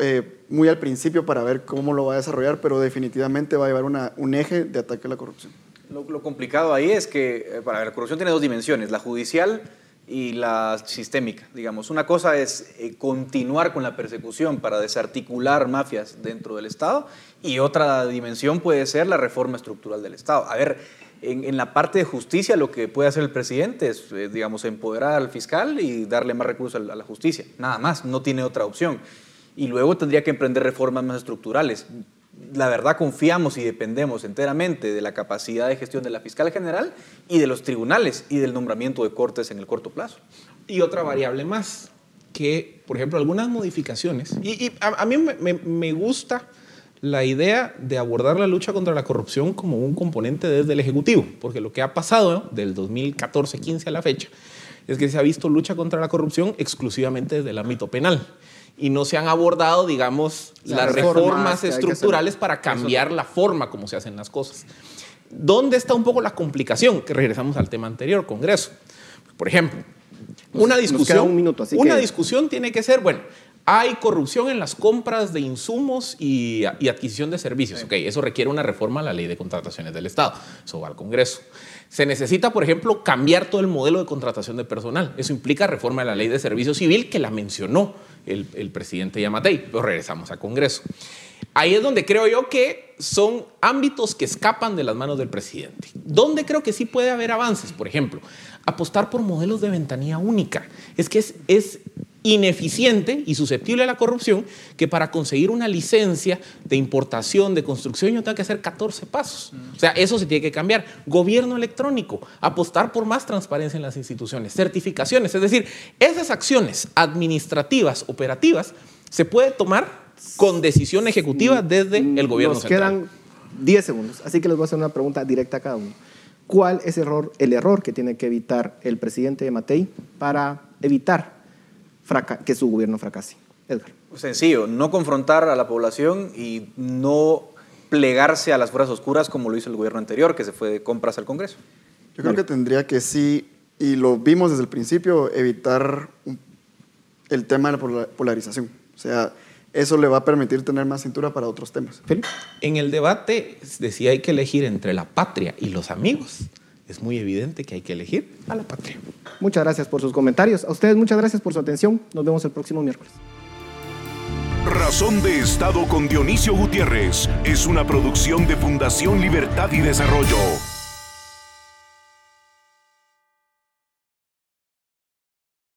eh, muy al principio para ver cómo lo va a desarrollar, pero definitivamente va a llevar un eje de ataque a la corrupción. Lo, complicado ahí es que eh, para la corrupción tiene dos dimensiones, la judicial y la sistémica, digamos. Una cosa es eh, continuar con la persecución para desarticular mafias dentro del Estado y otra dimensión puede ser la reforma estructural del Estado. A ver, en, la parte de justicia lo que puede hacer el presidente es, digamos, empoderar al fiscal y darle más recursos a la justicia. Nada más, no tiene otra opción. Y luego tendría que emprender reformas más estructurales. La verdad confiamos y dependemos enteramente de la capacidad de gestión de la fiscal general y de los tribunales y del nombramiento de cortes en el corto plazo. Y otra variable más, que por ejemplo algunas modificaciones, y, a, mí me, gusta la idea de abordar la lucha contra la corrupción como un componente desde el Ejecutivo, porque lo que ha pasado del 2014-15 a la fecha es que se ha visto lucha contra la corrupción exclusivamente desde el ámbito penal y no se han abordado, digamos, las, reformas, estructurales para cambiar la forma como se hacen las cosas. ¿Dónde está un poco la complicación? Que regresamos al tema anterior, Congreso. Por ejemplo, una discusión, una discusión tiene que ser, bueno, hay corrupción en las compras de insumos y, adquisición de servicios. Ok, eso requiere una reforma a la ley de contrataciones del Estado. Eso va al Congreso. Se necesita, por ejemplo, cambiar todo el modelo de contratación de personal. Eso implica reforma de la ley de servicio civil que la mencionó el, presidente Yamatei, pero regresamos a Congreso. Ahí es donde creo yo que son ámbitos que escapan de las manos del presidente. Donde creo que sí puede haber avances, por ejemplo, apostar por modelos de ventanilla única. Es que es, es ineficiente y susceptible a la corrupción que para conseguir una licencia de importación, de construcción, yo tengo que hacer 14 pasos. O sea, eso se tiene que cambiar. Gobierno electrónico, apostar por más transparencia en las instituciones, certificaciones, es decir, esas acciones administrativas, operativas, se puede tomar con decisión ejecutiva desde el gobierno Nos quedan 10 segundos, así que les voy a hacer una pregunta directa a cada uno. ¿Cuál es el error, el error que tiene que evitar el presidente de Matei para evitar que su gobierno fracase. Edgar. Sencillo, no confrontar a la población y no plegarse a las fuerzas oscuras como lo hizo el gobierno anterior, que se fue de compras al Congreso. Yo creo que tendría que sí, y lo vimos desde el principio, evitar el tema de la polarización. O sea, eso le va a permitir tener más cintura para otros temas. En el debate decía hay que elegir entre la patria y los amigos es muy evidente que hay que elegir a la patria. Muchas gracias por sus comentarios. A ustedes muchas gracias por su atención. Nos vemos el próximo miércoles. Razón de Estado con Dionisio Gutiérrez es una producción de Fundación Libertad y Desarrollo.